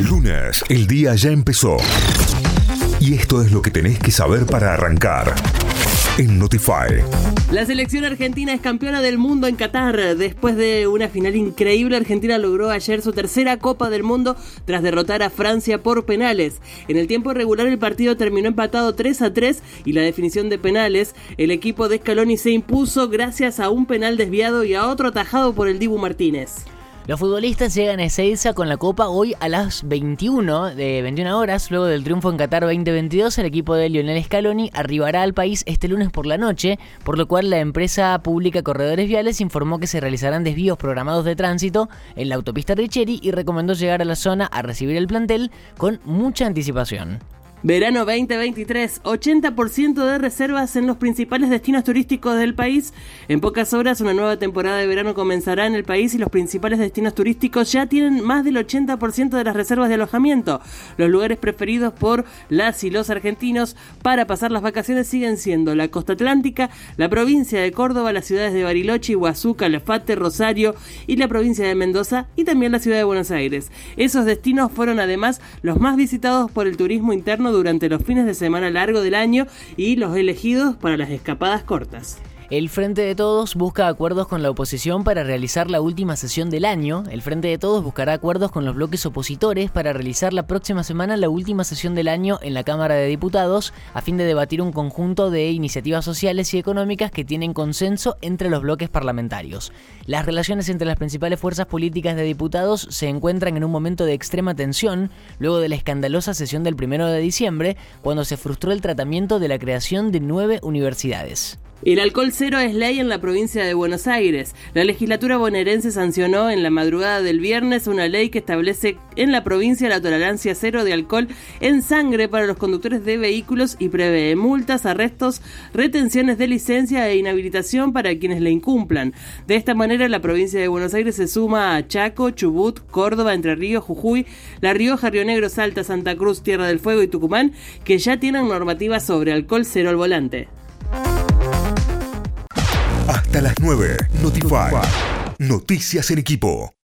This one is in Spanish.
Lunes, el día ya empezó. Y esto es lo que tenés que saber para arrancar. En Notify. La selección argentina es campeona del mundo en Qatar. Después de una final increíble, Argentina logró ayer su tercera Copa del Mundo tras derrotar a Francia por penales. En el tiempo regular el partido terminó empatado 3 a 3 y la definición de penales, el equipo de Scaloni se impuso gracias a un penal desviado y a otro atajado por el Dibu Martínez. Los futbolistas llegan a Ezeiza con la Copa hoy a las 21 de 21 horas. Luego del triunfo en Qatar 2022, el equipo de Lionel Scaloni arribará al país este lunes por la noche, por lo cual la empresa pública Corredores Viales informó que se realizarán desvíos programados de tránsito en la autopista Richeri y recomendó llegar a la zona a recibir el plantel con mucha anticipación. Verano 2023, 80% de reservas en los principales destinos turísticos del país. En pocas horas una nueva temporada de verano comenzará en el país y los principales destinos turísticos ya tienen más del 80% de las reservas de alojamiento. Los lugares preferidos por las y los argentinos para pasar las vacaciones siguen siendo la costa atlántica, la provincia de Córdoba, las ciudades de Bariloche, Iguazú, Calafate, Rosario y la provincia de Mendoza y también la ciudad de Buenos Aires. Esos destinos fueron además los más visitados por el turismo interno durante los fines de semana largo del año y los elegidos para las escapadas cortas. El Frente de Todos busca acuerdos con la oposición para realizar la última sesión del año. El Frente de Todos buscará acuerdos con los bloques opositores para realizar la próxima semana la última sesión del año en la Cámara de Diputados a fin de debatir un conjunto de iniciativas sociales y económicas que tienen consenso entre los bloques parlamentarios. Las relaciones entre las principales fuerzas políticas de diputados se encuentran en un momento de extrema tensión luego de la escandalosa sesión del 1 de diciembre, cuando se frustró el tratamiento de la creación de nueve universidades. El alcohol cero es ley en la provincia de Buenos Aires. La legislatura bonaerense sancionó en la madrugada del viernes una ley que establece en la provincia la tolerancia cero de alcohol en sangre para los conductores de vehículos y prevé multas, arrestos, retenciones de licencia e inhabilitación para quienes le incumplan. De esta manera, la provincia de Buenos Aires se suma a Chaco, Chubut, Córdoba, Entre Ríos, Jujuy, La Rioja, Río Negro, Salta, Santa Cruz, Tierra del Fuego y Tucumán, que ya tienen normativas sobre alcohol cero al volante. Hasta las 9. Notify. Noticias en equipo.